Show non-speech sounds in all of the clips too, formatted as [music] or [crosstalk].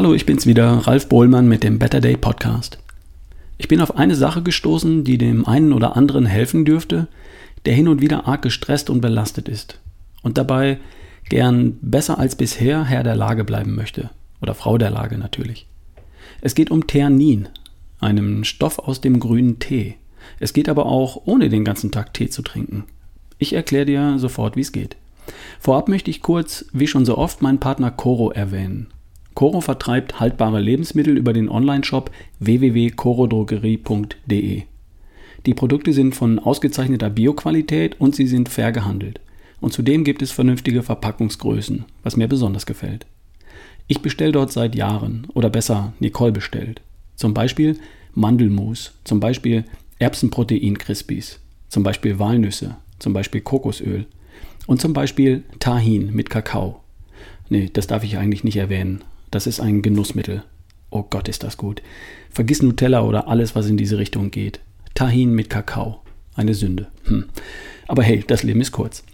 Hallo, ich bin's wieder, Ralf Bohlmann mit dem Better Day Podcast. Ich bin auf eine Sache gestoßen, die dem einen oder anderen helfen dürfte, der hin und wieder arg gestresst und belastet ist und dabei gern besser als bisher Herr der Lage bleiben möchte. Oder Frau der Lage natürlich. Es geht um Theanin, einem Stoff aus dem grünen Tee. Es geht aber auch ohne den ganzen Tag Tee zu trinken. Ich erkläre dir sofort, wie es geht. Vorab möchte ich kurz, wie schon so oft, meinen Partner Coro erwähnen. Coro vertreibt haltbare Lebensmittel über den Onlineshop www.corodrogerie.de. Die Produkte sind von ausgezeichneter Bioqualität und sie sind fair gehandelt. Und zudem gibt es vernünftige Verpackungsgrößen, was mir besonders gefällt. Ich bestelle dort seit Jahren, oder besser, Nicole bestellt. Zum Beispiel Mandelmus, zum Beispiel Erbsenprotein-Crispies, zum Beispiel Walnüsse, zum Beispiel Kokosöl und zum Beispiel Tahin mit Kakao. Nee, das darf ich eigentlich nicht erwähnen. Das ist ein Genussmittel. Oh Gott, ist das gut. Vergiss Nutella oder alles, was in diese Richtung geht. Tahin mit Kakao. Eine Sünde. Hm. Aber hey, das Leben ist kurz.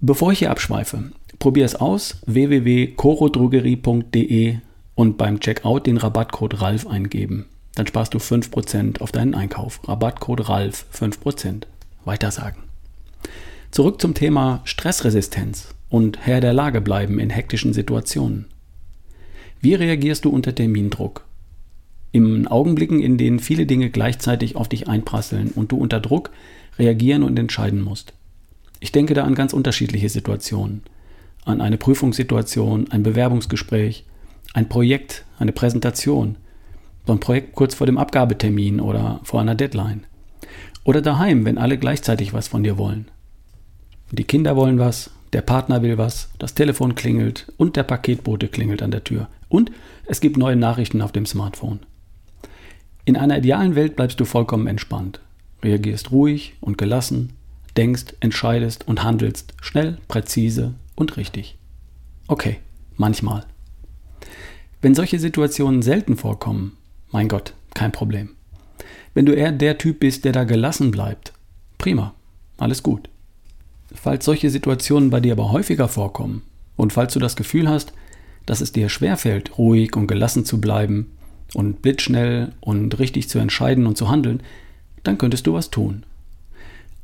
Bevor ich hier abschweife, probier es aus. www.corodrogerie.de und beim Checkout den Rabattcode RALF eingeben. Dann sparst du 5% auf deinen Einkauf. Rabattcode RALF 5%. Weiter sagen. Zurück zum Thema Stressresistenz und Herr der Lage bleiben in hektischen Situationen. Wie reagierst du unter Termindruck? In Augenblicken, in denen viele Dinge gleichzeitig auf dich einprasseln und du unter Druck reagieren und entscheiden musst. Ich denke da an ganz unterschiedliche Situationen. An eine Prüfungssituation, ein Bewerbungsgespräch, ein Projekt, eine Präsentation, so ein Projekt kurz vor dem Abgabetermin oder vor einer Deadline. Oder daheim, wenn alle gleichzeitig was von dir wollen. Die Kinder wollen was, der Partner will was, das Telefon klingelt und der Paketbote klingelt an der Tür. Und es gibt neue Nachrichten auf dem Smartphone. In einer idealen Welt bleibst du vollkommen entspannt, reagierst ruhig und gelassen, denkst, entscheidest und handelst schnell, präzise und richtig. Okay, manchmal. Wenn solche Situationen selten vorkommen, mein Gott, kein Problem. Wenn du eher der Typ bist, der da gelassen bleibt, prima, alles gut. Falls solche Situationen bei dir aber häufiger vorkommen und falls du das Gefühl hast, dass es dir schwerfällt, ruhig und gelassen zu bleiben und blitzschnell und richtig zu entscheiden und zu handeln, dann könntest du was tun.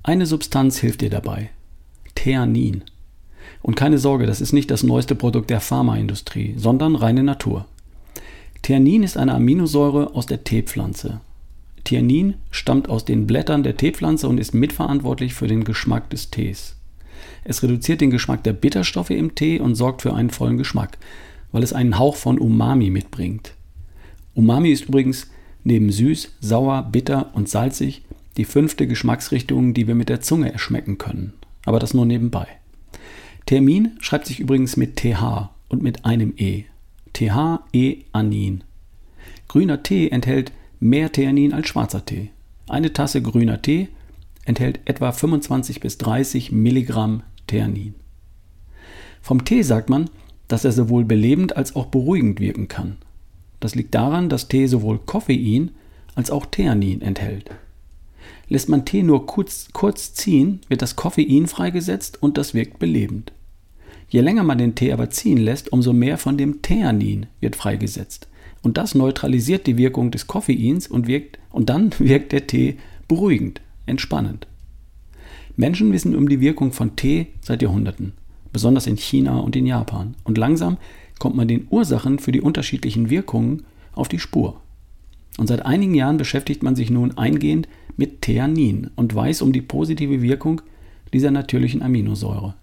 Eine Substanz hilft dir dabei. Theanin. Und keine Sorge, das ist nicht das neueste Produkt der Pharmaindustrie, sondern reine Natur. Theanin ist eine Aminosäure aus der Teepflanze. Theanin stammt aus den Blättern der Teepflanze und ist mitverantwortlich für den Geschmack des Tees. Es reduziert den Geschmack der Bitterstoffe im Tee und sorgt für einen vollen Geschmack, weil es einen Hauch von Umami mitbringt. Umami ist übrigens neben süß, sauer, bitter und salzig die fünfte Geschmacksrichtung, die wir mit der Zunge erschmecken können. Aber das nur nebenbei. Termin schreibt sich übrigens mit TH und mit einem E. TH-E-Anin. Grüner Tee enthält mehr Theanin als schwarzer Tee. Eine Tasse grüner Tee enthält etwa 25 bis 30 Milligramm Theanin. Vom Tee sagt man, dass er sowohl belebend als auch beruhigend wirken kann. Das liegt daran, dass Tee sowohl Koffein als auch Theanin enthält. Lässt man Tee nur kurz, kurz ziehen, wird das Koffein freigesetzt und das wirkt belebend. Je länger man den Tee aber ziehen lässt, umso mehr von dem Theanin wird freigesetzt. Und das neutralisiert die Wirkung des Koffeins und, wirkt, und dann [laughs] wirkt der Tee beruhigend entspannend. Menschen wissen um die Wirkung von Tee seit Jahrhunderten, besonders in China und in Japan. Und langsam kommt man den Ursachen für die unterschiedlichen Wirkungen auf die Spur. Und seit einigen Jahren beschäftigt man sich nun eingehend mit Theanin und weiß um die positive Wirkung dieser natürlichen Aminosäure.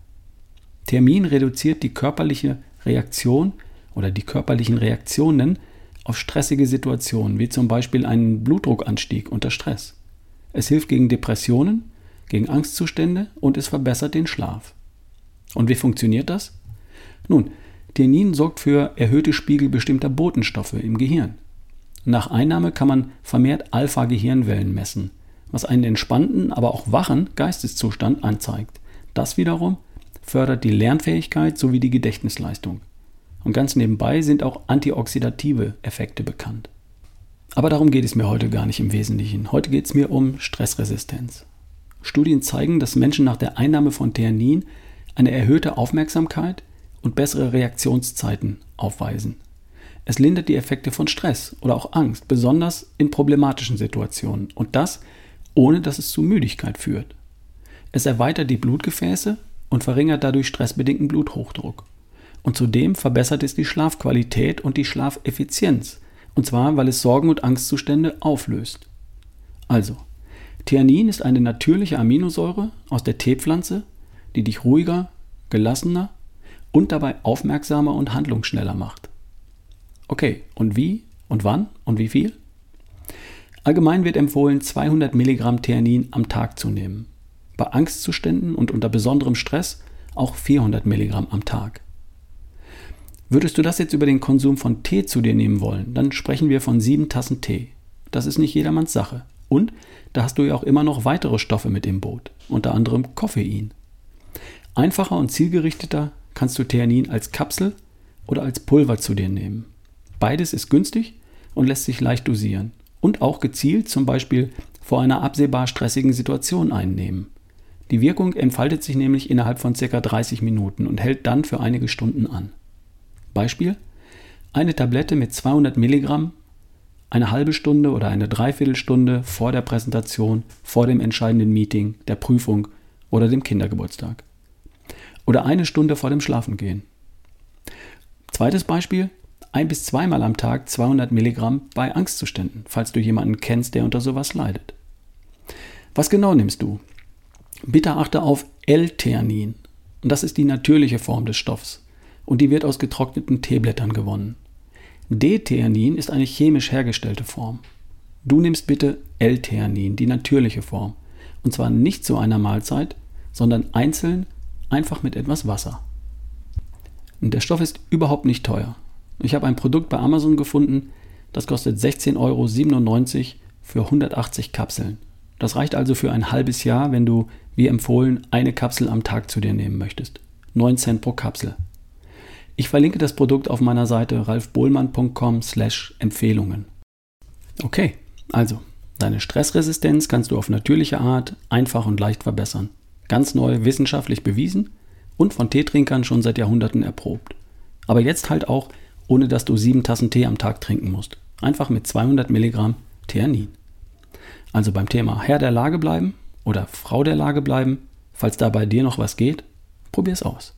Theamin reduziert die körperliche Reaktion oder die körperlichen Reaktionen auf stressige Situationen, wie zum Beispiel einen Blutdruckanstieg unter Stress. Es hilft gegen Depressionen, gegen Angstzustände und es verbessert den Schlaf. Und wie funktioniert das? Nun, Theanin sorgt für erhöhte Spiegel bestimmter Botenstoffe im Gehirn. Nach Einnahme kann man vermehrt Alpha-Gehirnwellen messen, was einen entspannten, aber auch wachen Geisteszustand anzeigt. Das wiederum fördert die Lernfähigkeit sowie die Gedächtnisleistung. Und ganz nebenbei sind auch antioxidative Effekte bekannt. Aber darum geht es mir heute gar nicht im Wesentlichen. Heute geht es mir um Stressresistenz. Studien zeigen, dass Menschen nach der Einnahme von Theanin eine erhöhte Aufmerksamkeit und bessere Reaktionszeiten aufweisen. Es lindert die Effekte von Stress oder auch Angst, besonders in problematischen Situationen. Und das, ohne dass es zu Müdigkeit führt. Es erweitert die Blutgefäße und verringert dadurch stressbedingten Bluthochdruck. Und zudem verbessert es die Schlafqualität und die Schlafeffizienz. Und zwar, weil es Sorgen- und Angstzustände auflöst. Also, Theanin ist eine natürliche Aminosäure aus der Teepflanze, die dich ruhiger, gelassener und dabei aufmerksamer und handlungsschneller macht. Okay, und wie und wann und wie viel? Allgemein wird empfohlen, 200 Milligramm Theanin am Tag zu nehmen. Bei Angstzuständen und unter besonderem Stress auch 400 Milligramm am Tag. Würdest du das jetzt über den Konsum von Tee zu dir nehmen wollen, dann sprechen wir von sieben Tassen Tee. Das ist nicht jedermanns Sache. Und da hast du ja auch immer noch weitere Stoffe mit im Boot, unter anderem Koffein. Einfacher und zielgerichteter kannst du Theanin als Kapsel oder als Pulver zu dir nehmen. Beides ist günstig und lässt sich leicht dosieren und auch gezielt zum Beispiel vor einer absehbar stressigen Situation einnehmen. Die Wirkung entfaltet sich nämlich innerhalb von ca. 30 Minuten und hält dann für einige Stunden an. Beispiel: Eine Tablette mit 200 Milligramm eine halbe Stunde oder eine Dreiviertelstunde vor der Präsentation, vor dem entscheidenden Meeting, der Prüfung oder dem Kindergeburtstag. Oder eine Stunde vor dem Schlafengehen. Zweites Beispiel: ein bis zweimal am Tag 200 Milligramm bei Angstzuständen, falls du jemanden kennst, der unter sowas leidet. Was genau nimmst du? Bitte achte auf L-Theanin. Und das ist die natürliche Form des Stoffs. Und die wird aus getrockneten Teeblättern gewonnen. D-Theanin ist eine chemisch hergestellte Form. Du nimmst bitte L-Theanin, die natürliche Form. Und zwar nicht zu einer Mahlzeit, sondern einzeln, einfach mit etwas Wasser. Und der Stoff ist überhaupt nicht teuer. Ich habe ein Produkt bei Amazon gefunden, das kostet 16,97 Euro für 180 Kapseln. Das reicht also für ein halbes Jahr, wenn du, wie empfohlen, eine Kapsel am Tag zu dir nehmen möchtest. 9 Cent pro Kapsel. Ich verlinke das Produkt auf meiner Seite ralfbohlmann.com slash Empfehlungen. Okay, also, deine Stressresistenz kannst du auf natürliche Art einfach und leicht verbessern. Ganz neu wissenschaftlich bewiesen und von Teetrinkern schon seit Jahrhunderten erprobt. Aber jetzt halt auch ohne dass du sieben Tassen Tee am Tag trinken musst. Einfach mit 200 Milligramm Theanin. Also beim Thema Herr der Lage bleiben oder Frau der Lage bleiben, falls da bei dir noch was geht, probier's aus.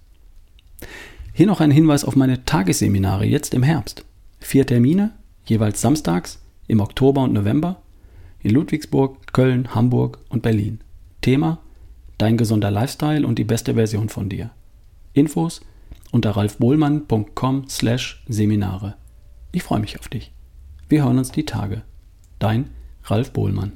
Hier noch ein Hinweis auf meine Tagesseminare jetzt im Herbst. Vier Termine, jeweils samstags im Oktober und November in Ludwigsburg, Köln, Hamburg und Berlin. Thema Dein gesunder Lifestyle und die beste Version von dir. Infos unter ralfbohlmann.com/seminare. Ich freue mich auf dich. Wir hören uns die Tage. Dein Ralf Bohlmann.